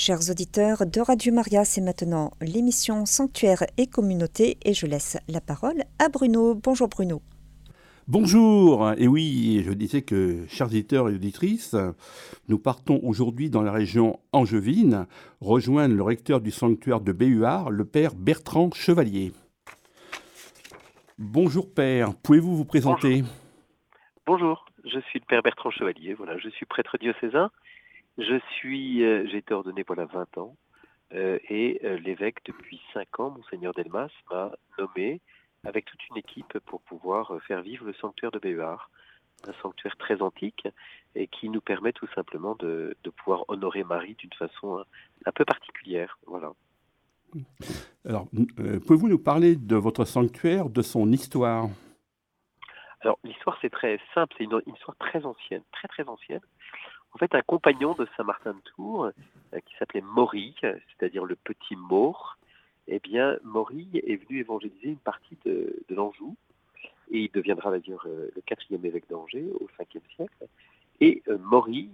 Chers auditeurs de Radio Maria, c'est maintenant l'émission Sanctuaire et Communauté et je laisse la parole à Bruno. Bonjour Bruno. Bonjour, et oui, je disais que, chers auditeurs et auditrices, nous partons aujourd'hui dans la région angevine rejoindre le recteur du sanctuaire de Béhuard, le père Bertrand Chevalier. Bonjour père, pouvez-vous vous présenter? Bonjour. je suis le père Bertrand Chevalier, voilà, je suis prêtre diocésain je suis, euh, j'ai été ordonné voilà 20 ans euh, et euh, l'évêque depuis 5 ans, monseigneur Delmas, m'a nommé avec toute une équipe pour pouvoir faire vivre le sanctuaire de Béhuard, un sanctuaire très antique et qui nous permet tout simplement de, pouvoir honorer Marie d'une façon un, peu particulière. Voilà. Alors, pouvez-vous nous parler de votre sanctuaire, de son histoire? Alors, l'histoire c'est très simple, c'est une histoire très ancienne, très très ancienne en fait un compagnon de Saint-Martin de Tours euh, qui s'appelait Maury, c'est-à-dire le petit Maure. Eh bien, Maury est venu évangéliser une partie de, l'Anjou et il deviendra d'ailleurs euh, le quatrième évêque d'Angers au 5e siècle. Et euh, Maury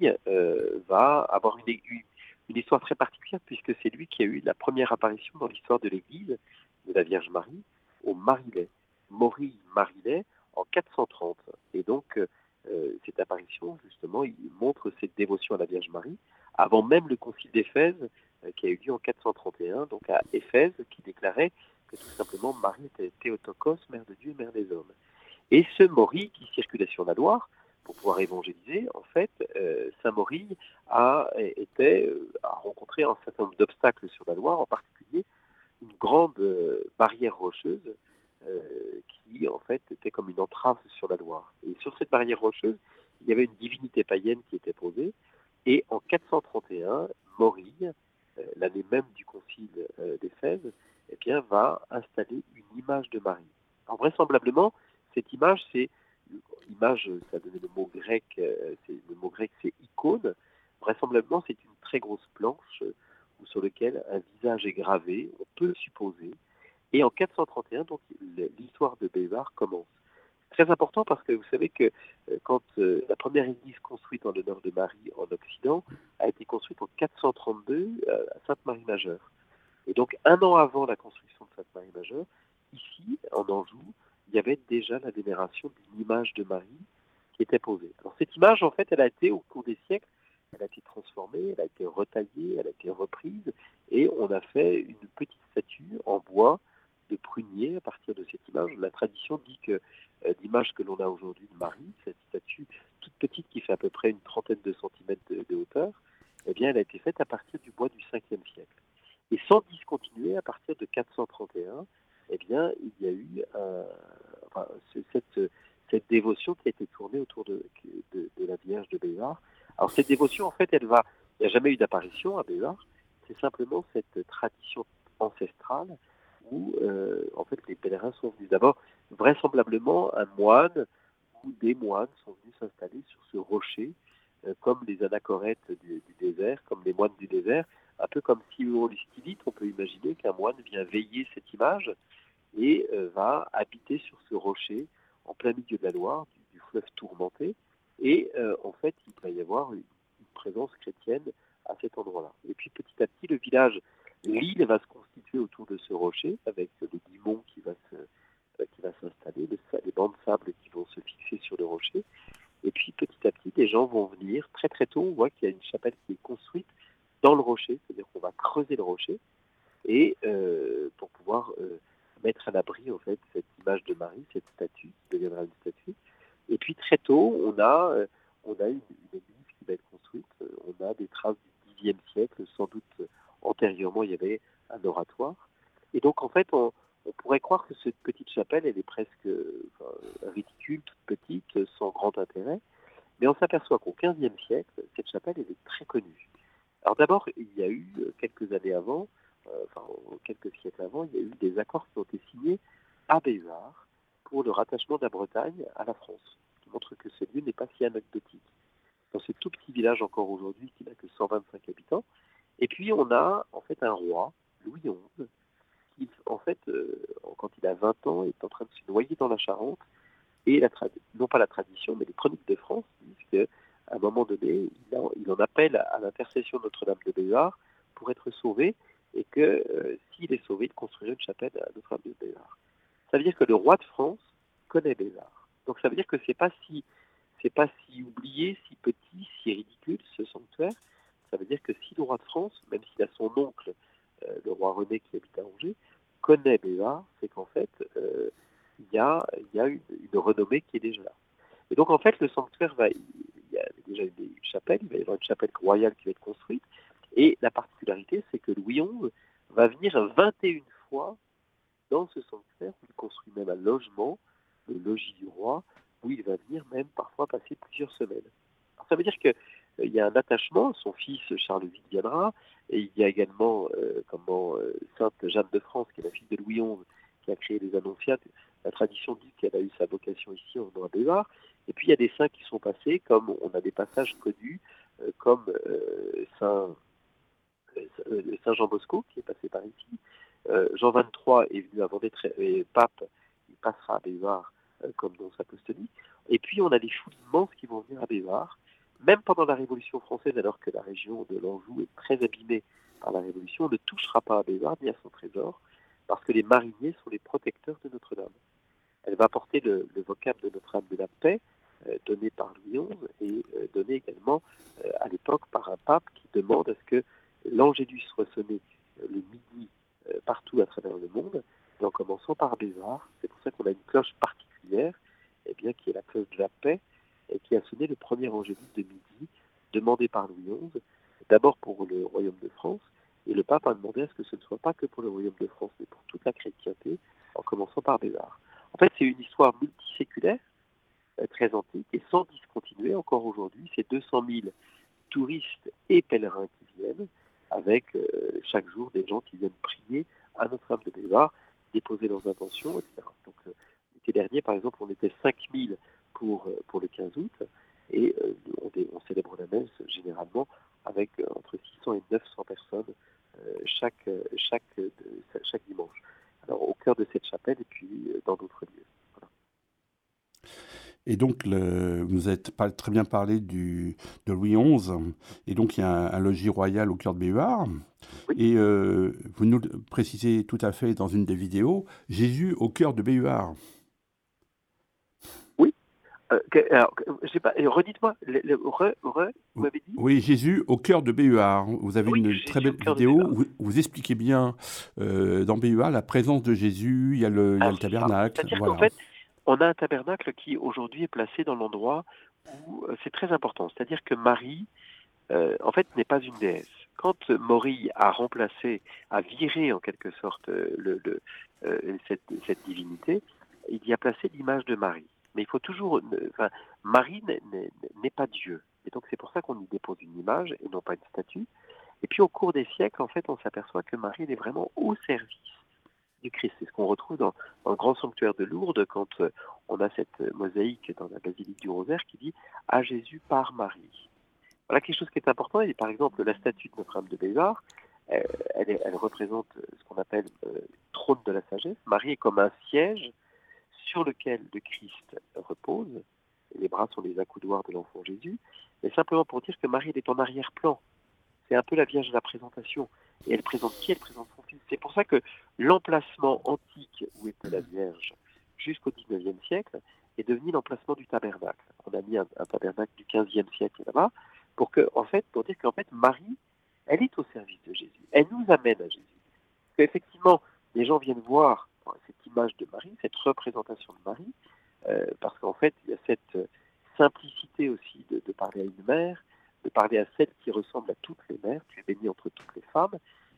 va avoir une, une, histoire très particulière puisque c'est lui qui a eu la première apparition dans l'histoire de l'Église de la Vierge Marie au Marilet. Maury Marilet en 430. Et donc, euh, cette apparition, justement, il montre cette dévotion à la Vierge Marie, avant même le concile d'Éphèse, euh, qui a eu lieu en 431, donc à Éphèse, qui déclarait que tout simplement Marie était Théotokos, mère de Dieu et mère des hommes. Et ce Maury qui circulait sur la Loire, pour pouvoir évangéliser, en fait, euh, Saint Maury a, a rencontré un certain nombre d'obstacles sur la Loire, en particulier une grande barrière rocheuse euh, qui en fait était comme une entrave sur la Loire. Et sur cette barrière rocheuse, il y avait une divinité païenne qui était posée. Et en 431, Maury, euh, l'année même du concile euh, d'Éphèse, eh bien, va installer une image de Marie. Alors, vraisemblablement, cette image, c'est image, ça donnait le mot grec, c'est le mot grec, c'est icône. Vraisemblablement, c'est une très grosse planche sur laquelle un visage est gravé. On peut supposer et en 431, donc l'histoire de Bévar commence. Très important parce que vous savez que euh, quand euh, la première église construite en l'honneur de Marie en Occident a été construite en 432 euh, à Sainte-Marie-Majeure. Et donc un an avant la construction de Sainte-Marie-Majeure, ici, en Anjou, il y avait déjà la vénération d'une image de Marie qui était posée. Cette image, en fait, elle a été au cours des siècles, elle a été transformée, elle a été retaillée, elle a été reprise, et on a fait une petite statue en bois prunier à partir de cette image. La tradition dit que euh, l'image que l'on a aujourd'hui de Marie, cette statue toute petite qui fait à peu près une trentaine de centimètres de, hauteur, eh bien, elle a été faite à partir du bois du 5e siècle. Et sans discontinuer, à partir de 431, eh bien, il y a eu cette, cette, dévotion qui a été tournée autour de, la Vierge de Béar. Alors cette dévotion, en fait, elle va, il n'y a jamais eu d'apparition à Béar, c'est simplement cette tradition ancestrale où euh, en fait les pèlerins sont venus. D'abord, vraisemblablement, un moine ou des moines sont venus s'installer sur ce rocher, euh, comme les anachorètes du, désert, comme les moines du désert, un peu comme si on stylite, on peut imaginer qu'un moine vient veiller cette image et euh, va habiter sur ce rocher en plein milieu de la Loire, du, fleuve tourmenté, et en fait il va y avoir une présence chrétienne à cet endroit-là. Et puis petit à petit, le village L'île va se constituer autour de ce rocher avec le guimont qui va euh, qui va s'installer, les bancs de sable qui vont se fixer sur le rocher. Et puis petit à petit, des gens vont venir. Très très tôt, on voit qu'il y a une chapelle qui est construite dans le rocher, c'est-à-dire qu'on va creuser le rocher et euh, pour pouvoir euh, mettre à l'abri en fait cette image de Marie, cette statue qui deviendra une statue. Et puis très tôt, on a on a une, une église qui va être construite. On a des traces du Xe siècle, sans doute antérieurement, il y avait un oratoire. Et donc, en fait, on, pourrait croire que cette petite chapelle, elle est presque ridicule, toute petite, sans grand intérêt. Mais on s'aperçoit qu'au XVe siècle, cette chapelle, elle est très connue. Alors d'abord, il y a eu, quelques années avant, euh, enfin quelques siècles avant, il y a eu des accords qui ont été signés à Bézard pour le rattachement de la Bretagne à la France, qui montre que ce lieu n'est pas si anecdotique. Dans ce tout petit village encore aujourd'hui qui n'a que 125 habitants, et puis on a en fait un roi, Louis XI, qui en fait, euh, quand il a 20 ans, est en train de se noyer dans la Charente. Et non pas la tradition, mais les chroniques de France disent qu'à un moment donné, il, en appelle à l'intercession Notre-Dame de Bézard pour être sauvé et que s'il est sauvé, il construirait une chapelle à Notre-Dame de Bézard. Ça veut dire que le roi de France connaît Bézard. Donc ça veut dire que c'est pas si c'est pas si oublié, si petit, si ridicule ce sanctuaire. Ça veut dire que si le roi de France, même s'il a son oncle, le roi René qui habite à Angers, connaît Bézard, c'est qu'en fait, il y a, une, renommée qui est déjà là. Et donc en fait, le sanctuaire va, il y a déjà une chapelle, il va y avoir une chapelle royale qui va être construite. Et la particularité, c'est que Louis XI va venir 21 fois dans ce sanctuaire, où il construit même un logement, le logis du roi, où il va venir même parfois passer plusieurs semaines. Ça veut dire qu'il euh, y a un attachement, son fils Charles viendra, et il y a également euh, comment, euh, Sainte Jeanne de France, qui est la fille de Louis XI, qui a créé les Annonciates. La tradition dit qu'elle a eu sa vocation ici en Noir Bévar. Et puis il y a des saints qui sont passés, comme on a des passages connus, comme Saint, Saint Jean Bosco, qui est passé par ici, euh, Jean XXIII est venu avant d'être pape, il passera à Bévar euh, comme dans sa apostolique. Et puis on a des foules immenses qui vont venir à Bévar, même pendant la Révolution française, alors que la région de l'Anjou est très abîmée par la Révolution, on ne touchera pas à Bévar ni à son trésor, parce que les mariniers sont les protecteurs de Notre-Dame. Elle va porter le, vocable de Notre-Dame de la Paix, euh, donné par Louis XI et donné également à l'époque par un pape qui demande à ce que l'Angélus soit sonné le midi euh, partout à travers le monde, et en commençant par Bézard. C'est pour ça qu'on a une cloche particulière, et eh bien, qui est la cloche de la paix, et qui a sonné le premier angélique de midi, demandé par Louis XI, d'abord pour le royaume de France, et le pape a demandé à ce que ce ne soit pas que pour le royaume de France, mais pour toute la chrétienté, en commençant par Bézard. En fait, c'est une histoire multiséculaire, euh, très antique, et sans discontinuer encore aujourd'hui. C'est 200 000 touristes et pèlerins qui viennent, avec euh, chaque jour des gens qui viennent prier à Notre-Dame de Bévar, déposer leurs intentions, etc. Donc euh, l'été dernier, par exemple, on était 5000 pour, euh, pour le 15 août, et on, on, célèbre la messe généralement avec entre 600 et 900 personnes chaque, chaque, chaque dimanche. Alors au cœur de cette chapelle et puis dans d'autres lieux. Et donc, le, vous avez pas très bien parlé du, de Louis XI. Et donc, il y a un, logis royal au cœur de Béhuard. Et euh, vous nous précisez tout à fait dans une des vidéos, Jésus au cœur de Béhuard. Oui. Euh, alors, sais pas, redites-moi, vous m'avez dit Oui, Jésus au cœur de Béhuard. Vous avez une très belle vidéo où vous, expliquez bien euh, dans Béhuard la présence de Jésus, il y a le, il y a le tabernacle. C'est-à-dire qu'en fait, on a un tabernacle qui aujourd'hui est placé dans l'endroit où euh, c'est très important. C'est-à-dire que Marie, euh, en fait, n'est pas une déesse. Quand Maury a remplacé, a viré en quelque sorte euh, le, cette, divinité, il y a placé l'image de Marie. Mais il faut toujours, Marie n'est pas Dieu. Et donc c'est pour ça qu'on y dépose une image et non pas une statue. Et puis au cours des siècles, en fait, on s'aperçoit que Marie est vraiment au service Christ. C'est ce qu'on retrouve dans, le grand sanctuaire de Lourdes quand euh, on a cette euh, mosaïque dans la basilique du Rosaire qui dit à Jésus par Marie. Voilà quelque chose qui est important. Et par exemple, la statue de Notre-Dame de Bézard, euh, elle, représente ce qu'on appelle le trône de la sagesse. Marie est comme un siège sur lequel le Christ repose. les bras sont les accoudoirs de l'enfant Jésus. Mais simplement pour dire que Marie est en arrière-plan. C'est un peu la Vierge de la présentation. Et elle présente qui? Elle présente son fils. C'est pour ça que l'emplacement antique où était la Vierge jusqu'au XIXe siècle est devenu l'emplacement du tabernacle. On a mis un, tabernacle du XVe siècle là-bas pour que, en fait, pour dire qu'en fait, Marie, elle est au service de Jésus. Elle nous amène à Jésus. Effectivement, les gens viennent voir cette image de Marie, cette représentation de Marie, euh, parce qu'en fait, il y a cette simplicité aussi de, parler à une mère, de parler à celle qui ressemble à toutes les mères, tu es bénie entre toutes les femmes.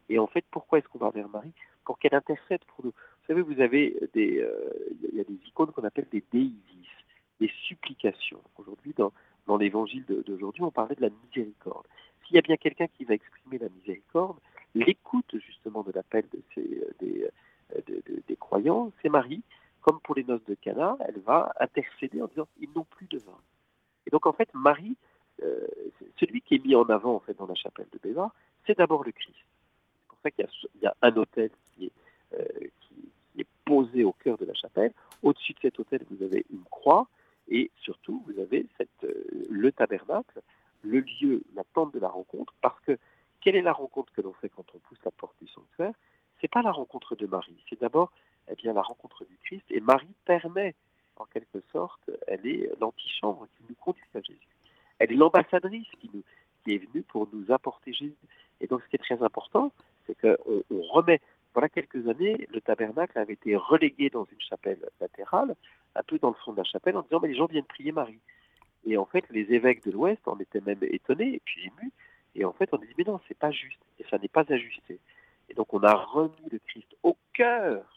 Et en fait, pourquoi est-ce qu'on va vers Marie? Pour qu'elle intercède pour nous. Vous savez, vous avez des, euh, il y a des icônes qu'on appelle des déisis, des supplications. Aujourd'hui, dans l'évangile d'aujourd'hui, on parlait de la miséricorde. S'il y a bien quelqu'un qui va exprimer la miséricorde, l'écoute justement de l'appel de ces, euh, des, euh, des croyants, c'est Marie. Comme pour les noces de Cana, elle va intercéder en disant ils n'ont plus de vin. Et donc en fait, Marie, euh, celui qui est mis en avant en fait dans la chapelle de Béva, c'est d'abord le Christ. C'est pour ça qu'il y, a un autel qui est, euh, qui, est posé au cœur de la chapelle. Au-dessus de cet autel, vous avez une croix et surtout vous avez euh, le tabernacle, le lieu, la tente de la rencontre, parce que quelle est la rencontre que l'on fait quand on pousse la porte du sanctuaire? C'est pas la rencontre de Marie, c'est d'abord eh bien la rencontre du Et Marie permet, en quelque sorte, elle est l'antichambre qui nous conduit à Jésus. Elle est l'ambassadrice qui, est venue pour nous apporter Jésus. Et donc, ce qui est très important, c'est qu'on on remet. Voilà quelques années, le tabernacle avait été relégué dans une chapelle latérale, un peu dans le fond de la chapelle, en disant mais les gens viennent prier Marie. Et en fait, les évêques de l'Ouest en étaient même étonnés et puis émus. Et en fait, on dit mais non, c'est pas juste et ça n'est pas ajusté. Et donc, on a remis le Christ au cœur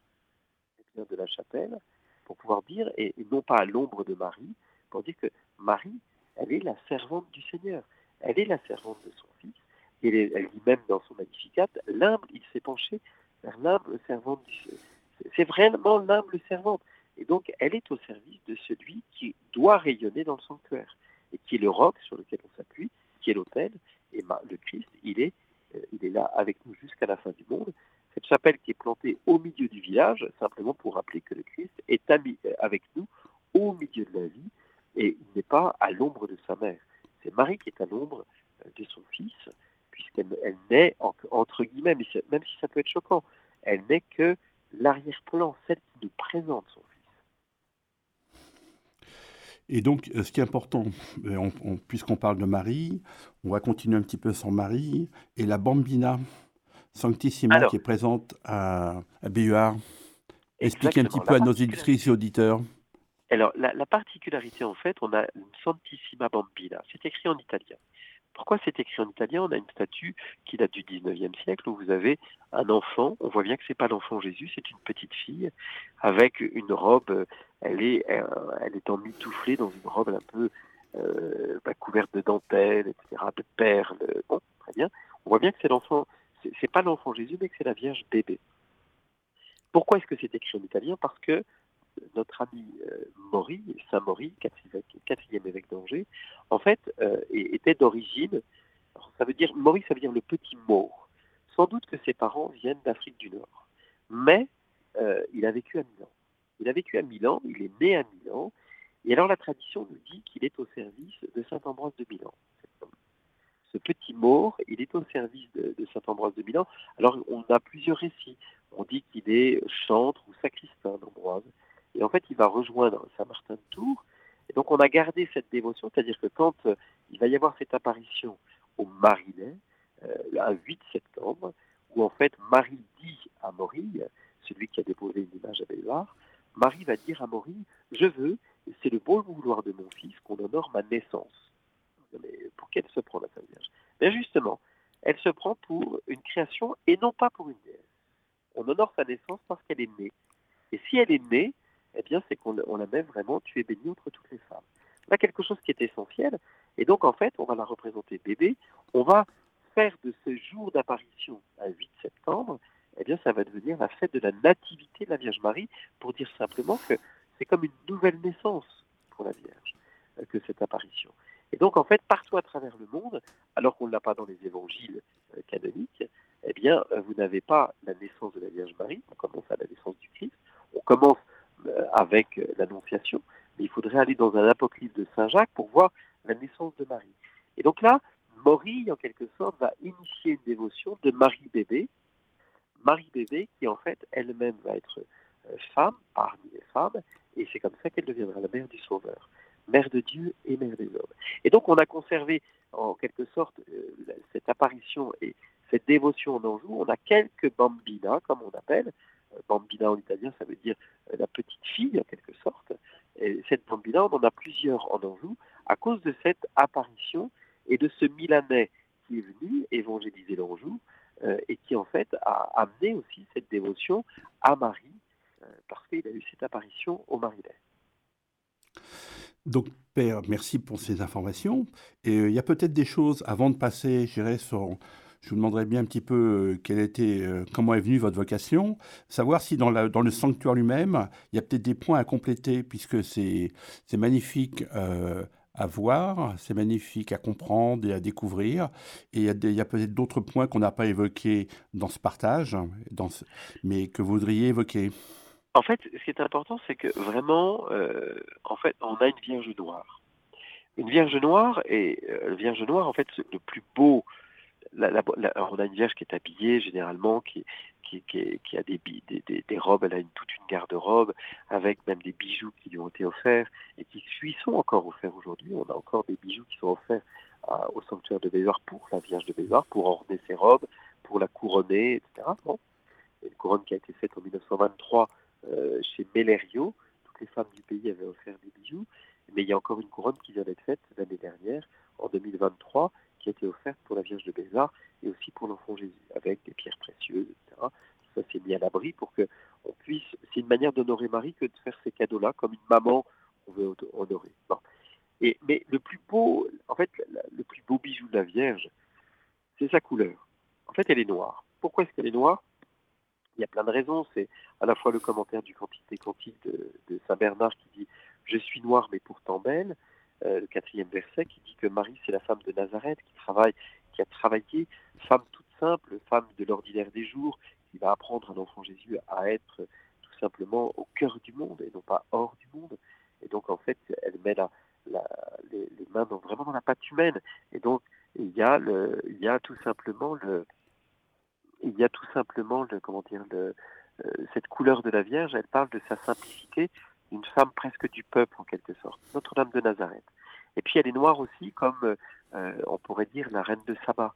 de la chapelle pour pouvoir dire, et, non pas à l'ombre de Marie, pour dire que Marie, elle est la servante du Seigneur. Elle est la servante de son Fils. Et elle, dit même dans son Magnificat, l'humble, il s'est penché vers l'humble servante du C'est vraiment l'humble servante. Et donc, elle est au service de celui qui doit rayonner dans le sanctuaire, et qui est le roc sur lequel on s'appuie, qui est l'autel. Et le Christ, il est, euh, il est là avec nous jusqu'à la fin du monde cette chapelle qui est plantée au milieu du village, simplement pour rappeler que le Christ est avec nous au milieu de la vie et il n'est pas à l'ombre de sa mère. C'est Marie qui est à l'ombre euh, de son fils, puisqu'elle elle n'est, entre guillemets, même si ça peut être choquant, elle n'est que l'arrière-plan, celle qui nous présente son fils. Et donc, euh, ce qui est important, euh, puisqu'on parle de Marie, on va continuer un petit peu sur Marie et la bambina. Sanctissima qui est présente à, à BUR. Expliquez un petit peu à nos illustrices et auditeurs. Alors, la, particularité, en fait, on a une Santissima Bambina. C'est écrit en italien. Pourquoi c'est écrit en italien? On a une statue qui date du 19e siècle où vous avez un enfant. On voit bien que c'est pas l'enfant Jésus, c'est une petite fille avec une robe. Elle est, elle est emmitouflée dans une robe un peu euh, bah, couverte de dentelles, etc., de perles. Bon, très bien. On voit bien que c'est l'enfant c'est pas l'enfant Jésus, mais que c'est la Vierge bébé. Pourquoi est-ce que c'est écrit en italien? Parce que notre ami euh, Maury, Saint Maury, quatrième évêque d'Angers, en fait, euh, était d'origine, ça veut dire, Maury, ça veut dire le petit Maure. Sans doute que ses parents viennent d'Afrique du Nord. Mais euh, il a vécu à Milan. Il a vécu à Milan, il est né à Milan, et alors la tradition nous dit qu'il est au service de Saint Ambroise de Milan ce petit Maure, il est au service de, Saint-Ambroise de Milan. Alors, on a plusieurs récits. On dit qu'il est chantre ou sacristain d'Ambroise. Et en fait, il va rejoindre Saint-Martin de Tours. Et donc, on a gardé cette dévotion, c'est-à-dire que quand euh, il va y avoir cette apparition au Marinet, euh, un 8 septembre, où en fait Marie dit à Maurice, celui qui a déposé une image à Béloir, Marie va dire à Maurice, je veux, c'est le bon vouloir de mon fils, qu'on honore ma naissance pour qu'elle se prend la Sainte Vierge Mais justement, elle se prend pour une création et non pas pour une déesse. On honore sa naissance parce qu'elle est née. Et si elle est née, eh bien, c'est qu'on la met vraiment, tu es bénie entre toutes les femmes. a quelque chose qui est essentiel. Et donc, en fait, on va la représenter bébé. On va faire de ce jour d'apparition, à 8 septembre, eh bien, ça va devenir la fête de la nativité de la Vierge Marie, pour dire simplement que c'est comme une nouvelle naissance pour la Vierge, euh, que cette apparition. Et donc, en fait, partout à travers le monde, alors qu'on ne l'a pas dans les évangiles euh, canoniques, eh bien, euh, vous n'avez pas la naissance de la Vierge Marie, on commence à la naissance du Christ, on commence euh, avec l'Annonciation, mais il faudrait aller dans un apocryphe de Saint Jacques pour voir la naissance de Marie. Et donc là, Maury, en quelque sorte, va initier une dévotion de Marie-bébé, Marie-bébé qui, en fait, elle-même va être femme parmi les femmes, et c'est comme ça qu'elle deviendra la mère du Sauveur mère de Dieu et mère des hommes. Et donc on a conservé en quelque sorte euh, cette apparition et cette dévotion en Anjou. On a quelques bambina, comme on appelle. Euh, bambina en italien, ça veut dire euh, la petite fille en quelque sorte. Et cette bambina, on en a plusieurs en Anjou à cause de cette apparition et de ce Milanais qui est venu évangéliser l'Anjou et qui en fait a amené aussi cette dévotion à Marie parce qu'il a eu cette apparition au Marilais. Donc, Père, merci pour ces informations. Et euh, il y a peut-être des choses, avant de passer, je dirais, sur... Je vous demanderais bien un petit peu euh, quelle était, euh, comment est venue votre vocation, savoir si dans, le sanctuaire lui-même, il y a peut-être des points à compléter, puisque c'est magnifique à voir, c'est magnifique à comprendre et à découvrir. Et il y a, peut-être d'autres points qu'on n'a pas évoqués dans ce partage, mais que vous voudriez évoquer. En fait, ce qui est important, c'est que vraiment, euh, en fait, on a une Vierge noire. Une Vierge noire, et euh, Vierge noire, en fait, le plus beau on a une vierge qui est habillée généralement, qui, a des, des, robes, elle a toute une garde-robe, avec même des bijoux qui lui ont été offerts et qui lui sont encore offerts aujourd'hui. On a encore des bijoux qui sont offerts au sanctuaire de Bézard pour la Vierge de Bézard, pour orner ses robes, pour la couronner, etc. Une couronne qui a été faite en 1923 euh, chez Mellerio. Toutes les femmes du pays avaient offert des bijoux. Mais il y a encore une couronne qui vient d'être faite l'année dernière, en 2023, qui a été offerte pour la Vierge de Bézard et aussi pour l'enfant Jésus, avec des pierres précieuses, etc. Ça s'est mis à l'abri pour que on puisse. C'est une manière d'honorer Marie que de faire ces cadeaux-là, comme une maman qu'on veut honorer. Et, mais le plus beau, en fait, le plus beau bijou de la Vierge, c'est sa couleur. En fait, elle est noire. Pourquoi est-ce qu'elle est noire? Il y a plein de raisons. C'est à la fois le commentaire du Cantique des Cantiques de, Saint Bernard qui dit Je suis noire mais pourtant belle. Euh, le quatrième verset qui dit que Marie, c'est la femme de Nazareth qui travaille, qui a travaillé, femme toute simple, femme de l'ordinaire des jours, qui va apprendre à l'enfant Jésus à être tout simplement au cœur du monde et non pas hors du monde. Et donc, en fait, elle met les, mains vraiment dans la pâte humaine. Et donc, il y a, le, il y a tout simplement le, il y a tout simplement le, comment dire, le, euh, cette couleur de la Vierge. Elle parle de sa simplicité, une femme presque du peuple en quelque sorte, Notre-Dame de Nazareth. Et puis elle est noire aussi, comme euh, on pourrait dire la reine de Saba,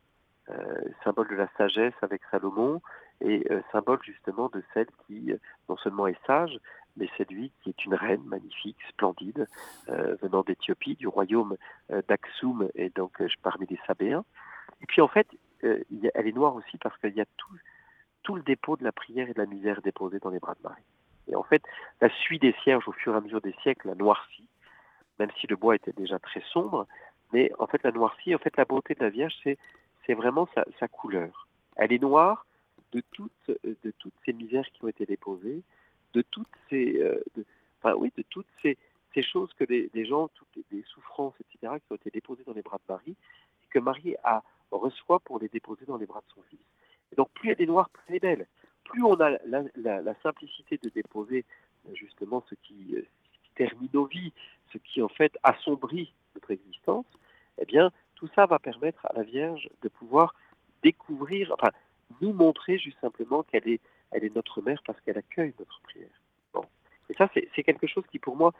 euh, symbole de la sagesse avec Salomon et symbole justement de celle qui non seulement est sage, mais séduit, qui est une reine magnifique, splendide, euh, venant d'Éthiopie, du royaume euh, d'Aksum, et donc euh, parmi les Sabéens. Et puis en fait, elle est noire aussi parce qu'il y a tout, le dépôt de la prière et de la misère déposé dans les bras de Marie. Et en fait, la suie des cierges au fur et à mesure des siècles la noirci, même si le bois était déjà très sombre, mais en fait la noirci, en fait la beauté de la Vierge, c'est, vraiment sa, couleur. Elle est noire de toutes, ces misères qui ont été déposées, de toutes ces, euh, enfin, oui, de toutes ces, choses que les, gens, toutes les, souffrances, etc., qui ont été déposées dans les bras de Marie, et que Marie a, reçoit pour les déposer dans les bras de son fils. Et donc, plus elle est noire, plus elle est belle. Plus on a la, simplicité de déposer justement ce qui, euh, termine nos vies, ce qui en fait assombrit notre existence, eh bien, tout ça va permettre à la Vierge de pouvoir découvrir, enfin, nous montrer juste simplement qu'elle est notre mère parce qu'elle accueille notre prière. Et ça, c'est quelque chose qui, pour moi,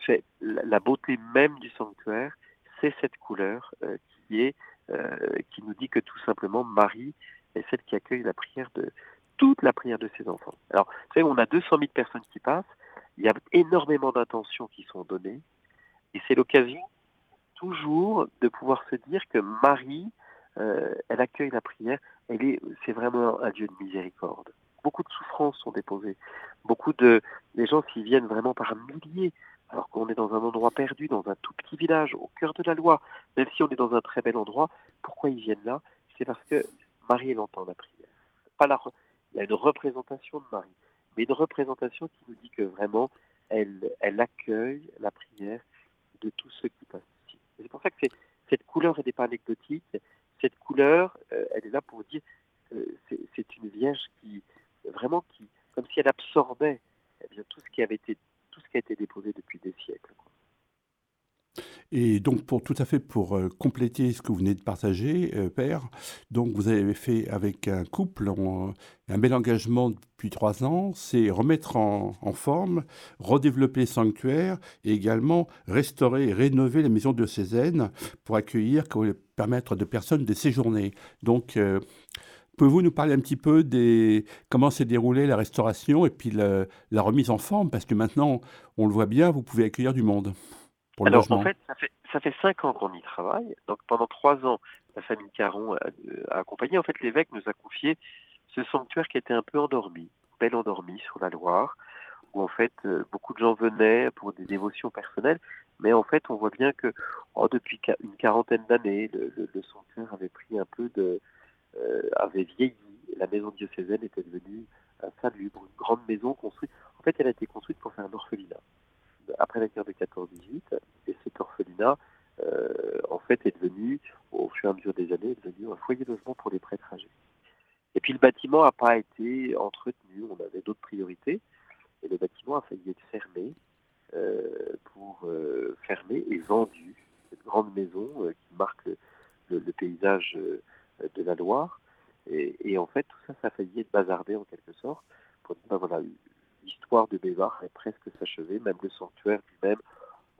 fait la, beauté même du sanctuaire, c'est cette couleur euh, qui est euh, qui nous dit que tout simplement Marie est celle qui accueille la prière de toute la prière de ses enfants. Alors, vous savez, on a 200 000 personnes qui passent, il y a énormément d'intentions qui sont données, et c'est l'occasion toujours de pouvoir se dire que Marie, euh, elle accueille la prière, elle est, c'est vraiment un Dieu de miséricorde beaucoup de souffrances sont déposées. Beaucoup de les gens s'y viennent vraiment par milliers, alors qu'on est dans un endroit perdu, dans un tout petit village, au cœur de la loi. Même si on est dans un très bel endroit, pourquoi ils viennent là? C'est parce que Marie elle entend la prière. Il y a une représentation de Marie, mais une représentation qui nous dit que vraiment elle, accueille la prière de tous ceux qui passent ici. C'est pour ça que cette couleur, n'est pas anecdotique. Cette couleur, euh, elle est là pour dire que c'est une vierge qui, vraiment qui, comme si elle absorbait eh tout ce qui avait été, tout ce qui a été déposé depuis des siècles. Et donc, pour tout à fait pour euh, compléter ce que vous venez de partager, euh, Père, donc vous avez fait avec un couple un bel engagement depuis trois ans, c'est remettre en, forme, redévelopper les sanctuaires et également restaurer et rénover la maison de Cézanne pour accueillir, permettre de personnes de séjourner. Donc, euh, Pouvez-vous nous parler un petit peu des comment s'est déroulée la restauration et puis la, remise en forme? Parce que maintenant, on le voit bien, vous pouvez accueillir du monde. Pour Alors, en fait ça, fait, ça fait cinq ans qu'on y travaille. Donc, pendant trois ans, la famille Caron a, accompagné. En fait, l'évêque nous a confié ce sanctuaire qui était un peu endormi, bel endormi sur la Loire, où en fait, euh, beaucoup de gens venaient pour des dévotions personnelles. Mais en fait, on voit bien que oh, depuis une quarantaine d'années, le sanctuaire avait pris un peu de, avait vieilli. La maison diocésaine était devenue salubre, une grande maison construite. En fait, elle a été construite pour faire un orphelinat. Après la guerre de 14-18, et cet orphelinat, euh, en fait, est devenu, au fur et à mesure des années, est devenu un foyer de logement pour les prêtres âgés. Et puis le bâtiment n'a pas été entretenu, on avait d'autres priorités, et le bâtiment a failli être fermé euh, pour fermer et vendu cette grande maison qui marque le, paysage de la Loire. Et, en fait, tout ça, ça a failli être bazardé en quelque sorte. Pour dire, ben voilà, l'histoire de Bévar est presque s'achever, même le sanctuaire lui-même,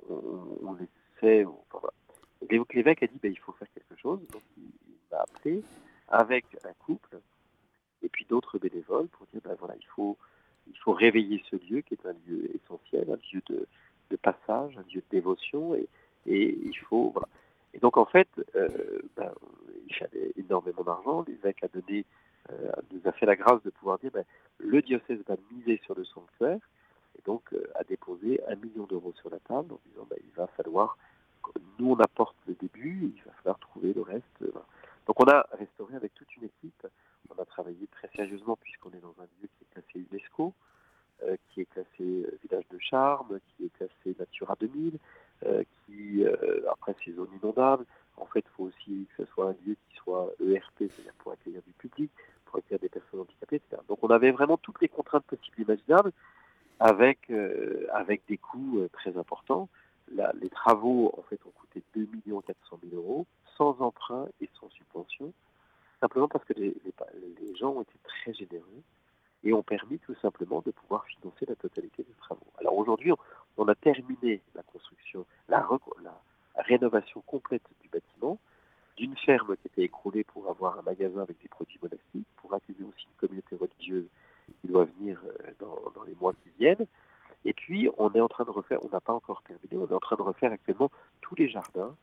on, le sait. Enfin, L'évêque a dit ben, il faut faire quelque chose, donc il, m'a appelé avec un couple et puis d'autres bénévoles pour dire ben, voilà, il faut, il faut réveiller ce lieu qui est un lieu essentiel, un lieu de, de passage, un lieu de dévotion, et, et il faut. Voilà. Et donc en fait, euh, ben, il fallait énormément d'argent. L'évêque a donné, euh, nous a fait la grâce de pouvoir dire ben, le diocèse va miser sur le sanctuaire et donc euh, a déposé un million d'euros sur la table en disant ben, il va falloir, nous on apporte le début, il va falloir trouver le reste. Donc on a restauré avec toute une équipe. On a travaillé très sérieusement puisqu'on est dans un lieu qui est classé UNESCO, qui est classé village de charme, qui est classé Natura 2000, qui après ces zones inondables, en fait, il faut aussi que ce soit un lieu qui soit ERP, c'est-à-dire pour accueillir du public, pour accueillir des personnes handicapées, etc. Donc on avait vraiment toutes les contraintes possibles et imaginables avec, euh, avec des coûts euh, très importants. les travaux, en fait, ont coûté 2 400 000 euros, sans emprunt et sans subvention, simplement parce que les, les, gens ont été très généreux et ont permis tout simplement de pouvoir financer la totalité des travaux. Alors aujourd'hui, on, a terminé la construction, la, la rénovation complète du bâtiment, d'une ferme qui était écroulée pour avoir un magasin avec des produits monastiques, pour accueillir aussi une communauté religieuse qui doit venir euh, dans, les mois qui viennent. Et puis, on est en train de refaire, on n'a pas encore terminé, on est en train de refaire actuellement tous les jardins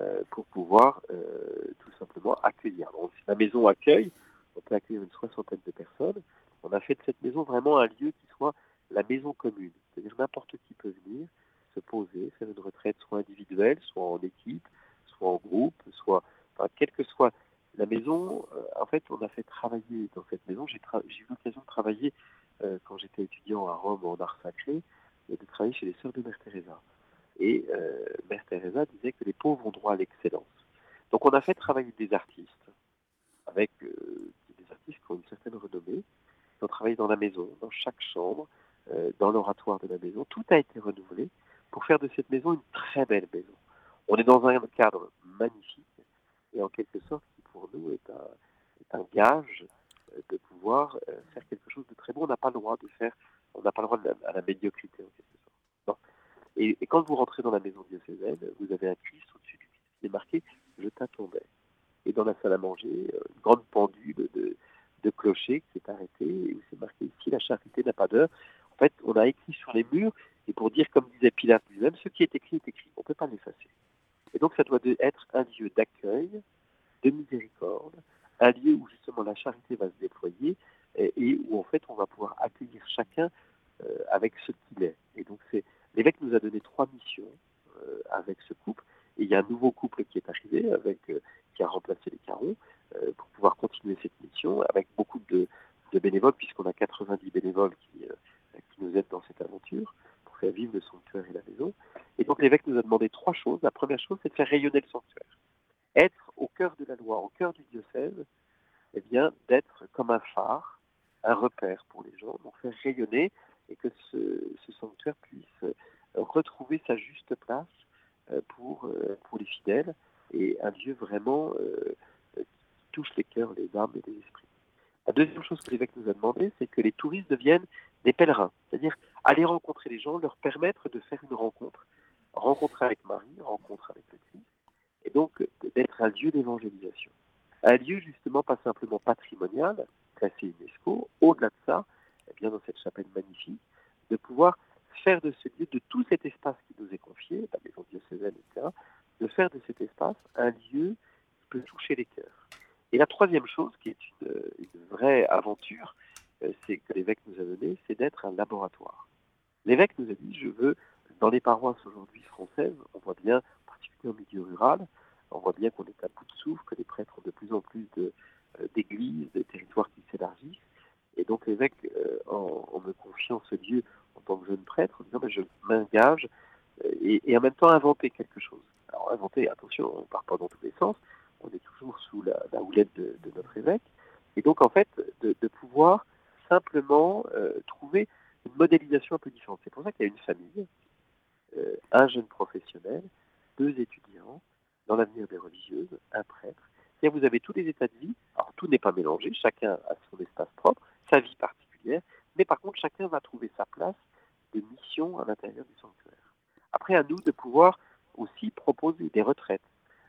euh, pour pouvoir euh, tout simplement accueillir. Donc, la maison accueille, on peut accueillir une soixantaine de personnes. On a fait de cette maison vraiment un lieu qui soit la maison commune, c'est-à-dire n'importe qui peut venir, se poser, faire une retraite soit individuelle, soit en équipe, soit en groupe, soit, enfin, quelle que soit la maison. Euh, en fait, on a fait travailler dans cette maison. J'ai, eu l'occasion de travailler euh, quand j'étais étudiant à Rome en art sacré de travailler chez les sœurs de Mère Teresa. Et euh, Mère Teresa disait que les pauvres ont droit à l'excellence. Donc, on a fait travailler des artistes avec des artistes qui ont une certaine renommée, qui ont travaillé dans la maison, dans chaque chambre, dans l'oratoire de la maison. Tout a été renouvelé pour faire de cette maison une très belle maison. On est dans un cadre magnifique et en quelque sorte qui pour nous est un, gage euh, de pouvoir euh, faire quelque chose de très bon. On n'a pas le droit de faire, on n'a pas le droit à la médiocrité en quelque sorte. Et, quand vous rentrez dans la maison diocésaine, vous avez un Christ au-dessus du Christ qui est marqué Je t'attendais. Et dans la salle à manger, euh, une grande pendule de, de clocher qui est arrêtée et où c'est marqué Ici la charité n'a pas d'heure. Fait, on a écrit sur les murs et pour dire, comme disait Pilate lui-même, ce qui est écrit est écrit. On ne peut pas l'effacer. Et donc, ça doit être un lieu d'accueil, de miséricorde, un lieu où justement la charité va se déployer et, où en fait on va pouvoir accueillir chacun euh, avec ce qu'il est. Et donc, c'est l'évêque nous a donné trois missions euh, avec ce couple. Et il y a un nouveau couple qui est arrivé, avec, euh, qui a remplacé les carons, pour pouvoir continuer cette mission avec beaucoup de, de bénévoles, puisqu'on a 90 bénévoles qui, qui nous aident dans cette aventure à vivre le sanctuaire et la maison. Et donc l'évêque nous a demandé La première chose, c'est de faire rayonner le sanctuaire. Être au cœur de la loi, au cœur du diocèse, eh bien, d'être comme un phare, un repère pour les gens, donc faire rayonner et que ce, sanctuaire puisse euh, retrouver sa juste place euh, pour, euh, pour les fidèles et un lieu vraiment qui touche les cœurs, les âmes et les esprits. La deuxième chose que l'évêque nous a demandé, c'est que les touristes deviennent des pèlerins, c'est-à-dire aller rencontrer les gens, leur permettre de faire une rencontre, rencontre avec Marie, rencontre avec le Christ, et donc d'être un lieu d'évangélisation. Un lieu justement pas simplement patrimonial, classé UNESCO, au-delà de ça, eh bien dans cette chapelle magnifique, de pouvoir faire de ce lieu, de tout cet espace qui nous est confié, la maison diocésaine, etc., de faire de cet espace un lieu qui peut toucher les cœurs. Et la troisième chose, qui est une, vraie aventure, euh, c'est que l'évêque nous a donné, c'est d'être un laboratoire. L'évêque nous a dit, je veux, dans les paroisses aujourd'hui françaises, on voit bien, particulièrement au milieu rural, on voit bien qu'on est à bout de souffle, que les prêtres ont de plus en plus euh, d'églises, de, territoires qui s'élargissent. Et donc l'évêque, euh, en, me confiant ce lieu en tant que jeune prêtre, en disant, ben, je m'engage et, et, en même temps inventer quelque chose. Alors inventer, attention, on ne part pas dans tous les sens, on est toujours sous la, houlette de, notre évêque. Et donc, en fait, de, pouvoir simplement euh, trouver une modélisation un peu différente. C'est pour ça qu'il y a une famille, euh, un jeune professionnel, deux étudiants, dans l'avenir des religieuses, un prêtre. C'est-à-dire vous avez tous les états de vie. Alors tout n'est pas mélangé, chacun a son espace propre, sa vie particulière, mais par contre chacun va trouver sa place de mission à l'intérieur du sanctuaire. Après, à nous de pouvoir aussi proposer des retraites,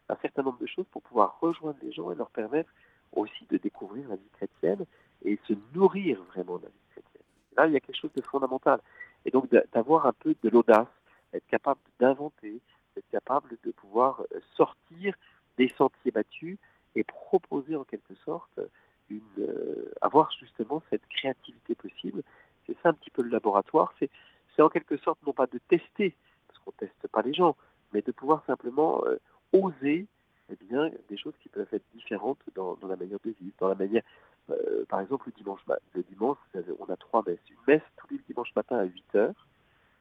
un certain nombre de choses pour pouvoir rejoindre les gens et leur permettre aussi de découvrir la vie chrétienne et se nourrir vraiment de la vie chrétienne. Là, il y a quelque chose de fondamental. Et donc d'avoir un peu de l'audace, être capable d'inventer, être capable de pouvoir euh, sortir des sentiers battus et proposer en quelque sorte euh, avoir justement cette créativité possible. C'est ça un petit peu le laboratoire. C'est, en quelque sorte non pas de tester, parce qu'on teste pas les gens, mais de pouvoir simplement euh, oser eh bien, des choses qui peuvent être différentes dans, dans la manière de vivre, dans la manière, par exemple le dimanche, le dimanche, on a trois messes. Une messe tous les dimanches matin à 8 heures,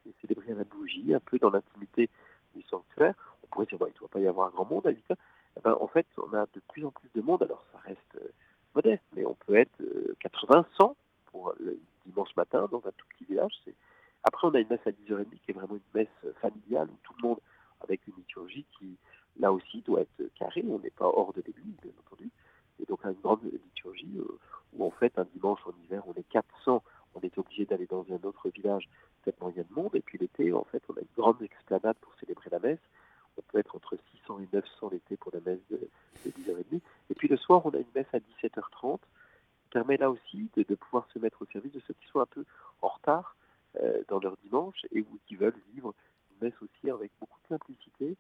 et célébrer à la bougie, un peu dans l'intimité du sanctuaire. On pourrait dire, bon, il ne doit pas y avoir grand monde à 8 heures. Eh ben, en fait, on a de plus en plus de monde, alors ça reste euh, modeste, mais on peut être 80, euh, 100 pour le dimanche matin dans un tout petit village. Après, on a une messe à 10h30 qui est vraiment une messe familiale où tout le monde, avec une liturgie qui, là aussi, doit être carrée. On n'est pas hors de l'église, bien entendu. Et donc, une grande liturgie euh, où, en fait, un dimanche en hiver, on est 400 on est obligé d'aller dans un autre village tellement il y a de monde. Et puis l'été, en fait, on a une grande explanade pour célébrer la messe on peut être entre 600 et 900 l'été pour la messe de, 10h30. Et puis le soir, on a une messe à 17h30 qui permet là aussi de, pouvoir se mettre au service de ceux qui sont un peu en retard euh, dans leur dimanche et ou qui veulent vivre une messe aussi avec beaucoup de simplicité,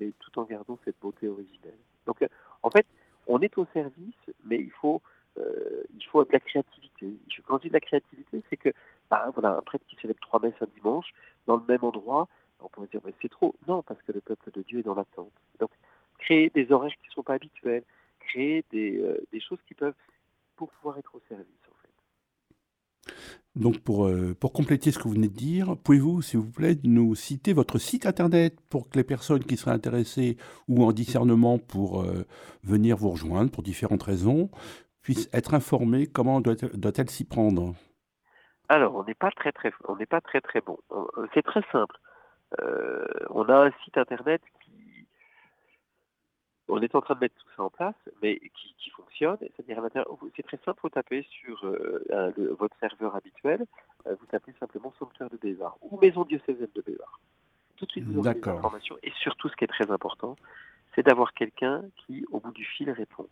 mais tout en gardant cette beauté originelle. Donc euh, en fait, on est au service, mais il faut, euh, il faut de la créativité. Quand je dis de la créativité, c'est que bah, voilà, un prêtre qui célèbre trois messes un dimanche dans le même endroit, on pourrait dire, mais c'est trop. Non, parce que le peuple de Dieu est dans l'attente. Donc, créer des horaires qui ne sont pas habituels, créer des, euh, choses qui peuvent, pour pouvoir être au service. Donc, pour, euh, pour compléter ce que vous venez de dire, pouvez-vous, s'il vous plaît, nous citer votre site internet pour que les personnes qui seraient intéressées ou en discernement pour euh, venir vous rejoindre pour différentes raisons puissent être informées? Comment doit-elle doit s'y prendre? Alors, on n'est pas très très, on n'est pas très très bon. C'est très simple. Euh, on a un site internet qui, on est en train de mettre tout ça en place, mais qui, fonctionne. C'est-à-dire, c'est très simple, vous tapez sur euh, votre serveur habituel, euh, vous tapez simplement Sanctuaire de Bézard ou Maison diocésaine de Bézard. Tout de suite, vous aurez des informations. Et surtout, ce qui est très important, c'est d'avoir quelqu'un qui, au bout du fil, répond.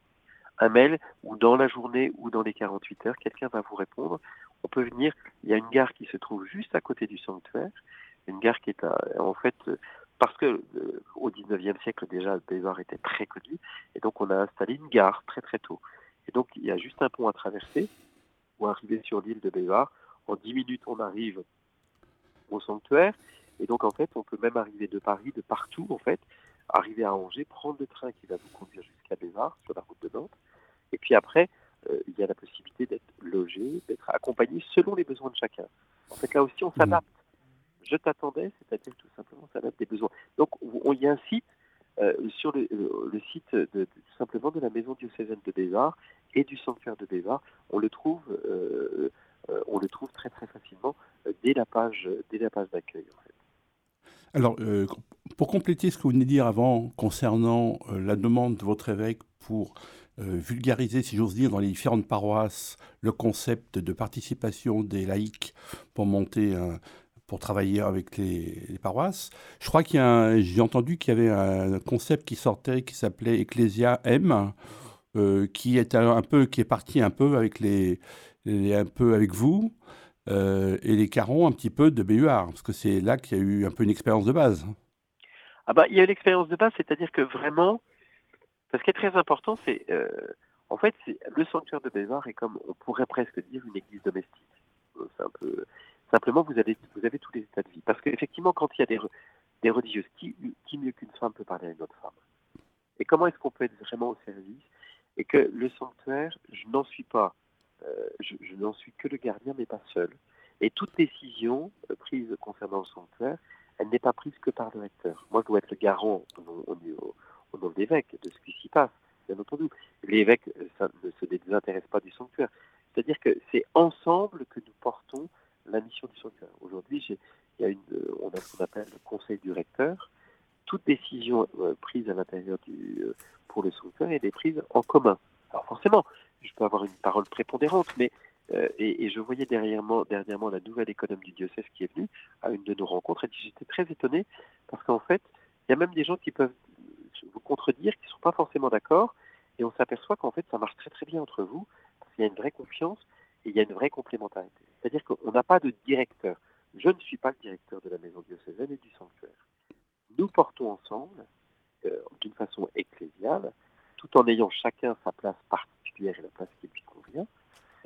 Un mail, ou dans la journée, ou dans les 48 heures, quelqu'un va vous répondre. On peut venir, il y a une gare qui se trouve juste à côté du sanctuaire, une gare qui est en fait parce que euh, au 19e siècle déjà Bévar était très connu et donc on a installé une gare très très tôt. Et donc il y a juste un pont à traverser pour arriver sur l'île de Bévar. En 10 minutes on arrive au sanctuaire et donc en fait on peut même arriver de Paris, de partout en fait, arriver à Angers, prendre le train qui va vous conduire jusqu'à Bévar sur la route de Nantes. Et puis après euh, il y a la possibilité d'être logé, d'être accompagné selon les besoins de chacun. En fait là aussi on s'adapte je t'attendais, c'est-à-dire tout simplement ça date des besoins. Donc il y a un site euh, sur le, site de, tout simplement de la maison diocésaine de Bézard et du sanctuaire de Bézard. On le trouve, euh, euh, on le trouve très très facilement dès la page dès la page d'accueil. Alors, pour compléter ce que vous venez de dire avant concernant la demande de votre évêque pour vulgariser, si j'ose dire, dans les différentes paroisses le concept de participation des laïcs pour monter un, pour travailler avec les, paroisses. Je crois qu'il y a j'ai entendu qu'il y avait un concept qui sortait qui s'appelait Ecclesia M, euh, qui est un, peu, qui est parti un peu avec les, un peu avec vous euh, et les carons un petit peu de BUR, parce que c'est là qu'il y a eu un peu une expérience de base. Ah bah il y a une expérience de base, c'est-à-dire que vraiment, ce qui est très important, c'est euh, en fait le sanctuaire de Bézard est comme on pourrait presque dire une église domestique. Peu Simplement, vous avez, vous avez tous les états de vie. Parce qu'effectivement, quand il y a des, des religieuses, qui, mieux qu'une femme peut parler à une autre femme? Et comment est-ce qu'on peut être vraiment au service? Et que le sanctuaire, je n'en suis pas, euh, je, n'en suis que le gardien, mais pas seul. Et toute décision euh, prise concernant le sanctuaire, elle n'est pas prise que par le recteur. Moi, je dois être le garant au, nom de l'évêque de ce qui s'y passe, bien entendu. L'évêque euh, ne se désintéresse pas du sanctuaire. C'est-à-dire que c'est ensemble que nous portons la mission du sanctuaire. Aujourd'hui, il y a une, on a ce qu'on appelle le conseil du recteur. Toute décision euh, prise à l'intérieur du, euh, pour le sanctuaire et des prises en commun. Alors forcément, je peux avoir une parole prépondérante, mais euh, et, je voyais dernièrement, dernièrement la nouvelle économe du diocèse qui est venue à une de nos rencontres et j'étais très étonné parce qu'en fait, il y a même des gens qui peuvent contredire, qui ne sont pas forcément d'accord, et on s'aperçoit qu'en fait, ça marche très très bien entre vous, parce qu'il y a une vraie confiance et il y a une vraie complémentarité. C'est-à-dire qu'on n'a pas de directeur. Je ne suis pas le directeur de la maison diocésaine et du sanctuaire. Nous portons ensemble, euh, d'une façon ecclésiale, tout en ayant chacun sa place particulière et la place qui lui convient.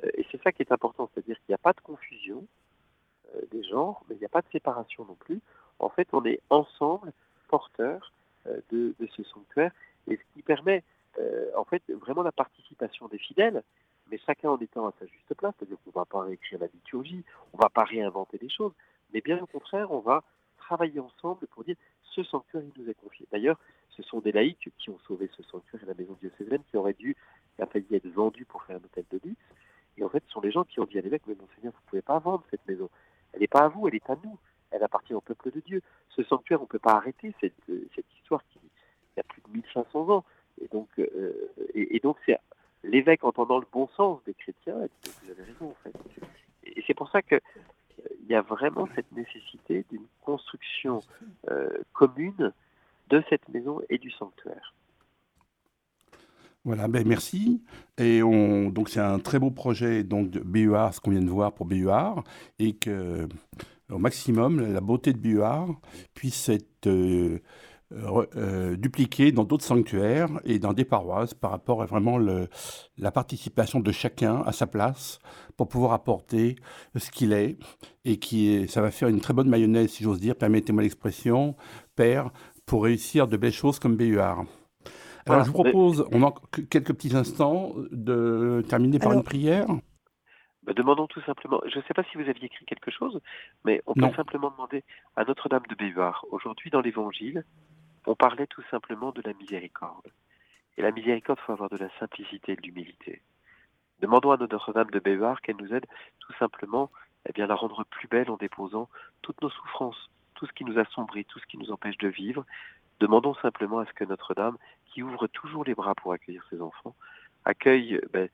Euh, et c'est ça qui est important, c'est-à-dire qu'il n'y a pas de confusion euh, des genres, mais il n'y a pas de séparation non plus. En fait, on est ensemble porteurs de, de, ce sanctuaire, et ce qui permet en fait vraiment la participation des fidèles, mais chacun en étant à sa juste place, c'est-à-dire qu'on ne va pas réécrire la liturgie, on ne va pas réinventer des choses, mais bien au contraire, on va travailler ensemble pour dire ce sanctuaire, il nous est confié. D'ailleurs, ce sont des laïcs qui ont sauvé ce sanctuaire et la maison diocésaine qui aurait dû, a failli être vendu pour faire un hôtel de luxe. Et en fait, ce sont les gens qui ont dit à l'évêque, mais monseigneur, vous ne pouvez pas vendre cette maison. Elle n'est pas à vous, elle est à nous. Elle appartient au peuple de Dieu. Ce sanctuaire, on ne peut pas arrêter cette, cette histoire qui a plus de 1500 ans. Et donc, euh, et, donc c'est l'évêque entendant le bon sens des chrétiens, vous avez raison en fait. Et c'est pour ça que il y a vraiment cette nécessité d'une construction euh, commune de cette maison et du sanctuaire. Voilà, ben merci. Et on, donc c'est un très beau projet donc de BUAR, ce qu'on vient de voir pour BUAR, et que au maximum la beauté de BUAR puisse être euh, euh, dupliqué dans d'autres sanctuaires et dans des paroisses par rapport à vraiment le, la participation de chacun à sa place pour pouvoir apporter ce qu'il est et qui ça va faire une très bonne mayonnaise si j'ose dire, permettez-moi l'expression, père, pour réussir de belles choses comme BUR. Alors je vous propose, on a quelques petits instants, de terminer par une prière. Bah, demandons tout simplement, je ne sais pas si vous aviez écrit quelque chose, mais on peut simplement demander à Notre-Dame de Béhuard, aujourd'hui dans l'Évangile, on parlait tout simplement de la miséricorde. Et la miséricorde, il faut avoir de la simplicité et de l'humilité. Demandons à Notre-Dame de Béhuard qu'elle nous aide tout simplement eh bien, à la rendre plus belle en déposant toutes nos souffrances, tout ce qui nous assombrit, tout ce qui nous empêche de vivre. Demandons simplement à ce que Notre-Dame, qui ouvre toujours les bras pour accueillir ses enfants, accueille ben,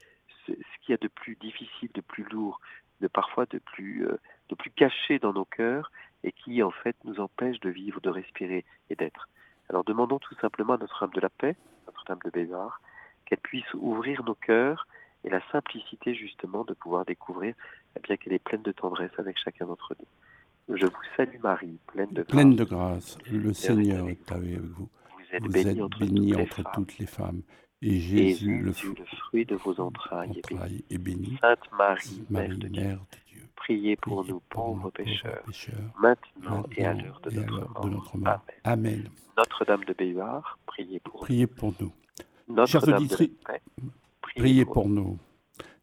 ce, qu'il y a de plus difficile, de plus lourd, de parfois de plus, euh, de plus caché dans nos cœurs et qui en fait nous empêche de vivre, de respirer et d'être. Alors demandons tout simplement à Notre-Dame de la Paix, Notre-Dame de Bézard, qu'elle puisse ouvrir nos cœurs et la simplicité justement de pouvoir découvrir eh bien qu'elle est pleine de tendresse avec chacun d'entre nous. Je vous salue Marie, pleine de grâce. Pleine de grâce, le Seigneur est avec vous. Vous êtes, bénie, entre, toutes, les femmes. Et Jésus, le, fruit de vos entrailles, est, béni. Sainte Marie, Mère, de Dieu, priez pour nous pauvres pécheurs, maintenant, et à l'heure de, notre mort. Amen. Notre-Dame de Béhuard, priez pour priez pour nous. Chers auditrices, priez, pour, nous.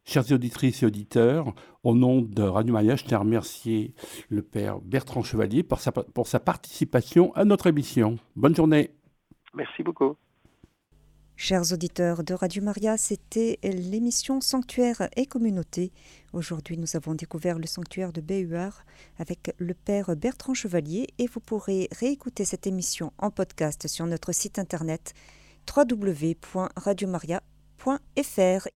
Chers auditrices et auditeurs, au nom de Radio Maria, je tiens à remercier le Père Bertrand Chevalier pour sa, pour sa participation à notre émission. Bonne journée. Merci beaucoup. Chers auditeurs de Radio Maria, c'était l'émission Sanctuaire et Communauté. Aujourd'hui, nous avons découvert le sanctuaire de Béhuard avec le Père Bertrand Chevalier et vous pourrez réécouter cette émission en podcast sur notre site internet www.radiomaria.fr.